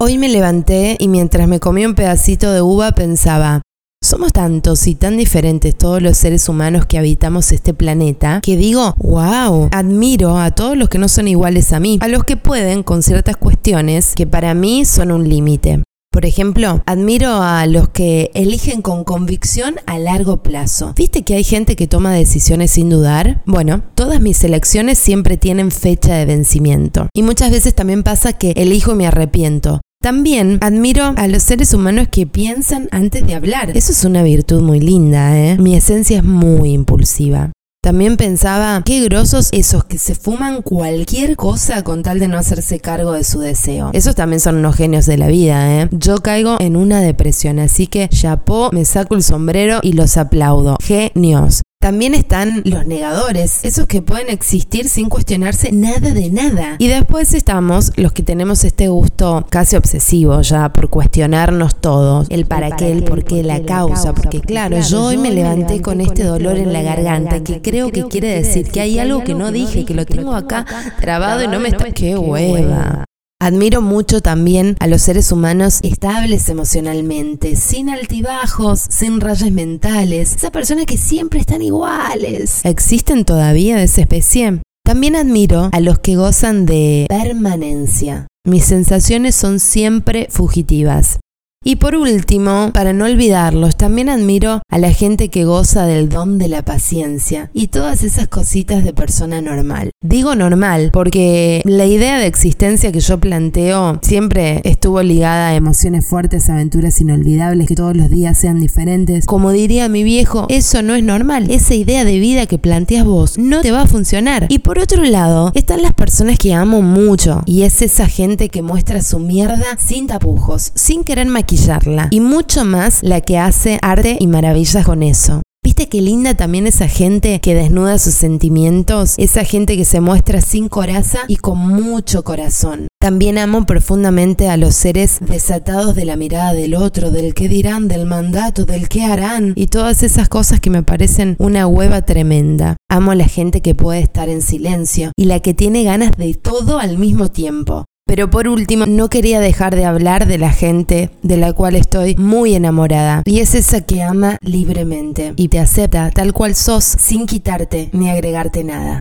Hoy me levanté y mientras me comía un pedacito de uva pensaba, somos tantos y tan diferentes todos los seres humanos que habitamos este planeta que digo, wow, admiro a todos los que no son iguales a mí, a los que pueden con ciertas cuestiones que para mí son un límite. Por ejemplo, admiro a los que eligen con convicción a largo plazo. ¿Viste que hay gente que toma decisiones sin dudar? Bueno, todas mis elecciones siempre tienen fecha de vencimiento. Y muchas veces también pasa que elijo y me arrepiento. También admiro a los seres humanos que piensan antes de hablar. Eso es una virtud muy linda, ¿eh? Mi esencia es muy impulsiva. También pensaba, qué grosos esos que se fuman cualquier cosa con tal de no hacerse cargo de su deseo. Esos también son unos genios de la vida, ¿eh? Yo caigo en una depresión, así que chapó, me saco el sombrero y los aplaudo. Genios. También están los negadores, esos que pueden existir sin cuestionarse nada de nada. Y después estamos los que tenemos este gusto casi obsesivo ya por cuestionarnos todos. El para qué, el por qué, la causa. Porque claro, yo hoy me levanté con este dolor en la garganta que creo que quiere decir que hay algo que no dije, que lo tengo acá trabado y no me está... ¡Qué hueva! Admiro mucho también a los seres humanos estables emocionalmente, sin altibajos, sin rayas mentales, esas personas que siempre están iguales. ¿Existen todavía de esa especie? También admiro a los que gozan de permanencia. Mis sensaciones son siempre fugitivas. Y por último, para no olvidarlos, también admiro a la gente que goza del don de la paciencia y todas esas cositas de persona normal. Digo normal porque la idea de existencia que yo planteo siempre estuvo ligada a emociones fuertes, aventuras inolvidables, que todos los días sean diferentes. Como diría mi viejo, eso no es normal. Esa idea de vida que planteas vos no te va a funcionar. Y por otro lado, están las personas que amo mucho y es esa gente que muestra su mierda sin tapujos, sin querer maquillar y mucho más la que hace arte y maravillas con eso. ¿Viste qué linda también esa gente que desnuda sus sentimientos? Esa gente que se muestra sin coraza y con mucho corazón. También amo profundamente a los seres desatados de la mirada del otro, del qué dirán, del mandato, del qué harán y todas esas cosas que me parecen una hueva tremenda. Amo a la gente que puede estar en silencio y la que tiene ganas de todo al mismo tiempo. Pero por último, no quería dejar de hablar de la gente de la cual estoy muy enamorada. Y es esa que ama libremente y te acepta tal cual sos sin quitarte ni agregarte nada.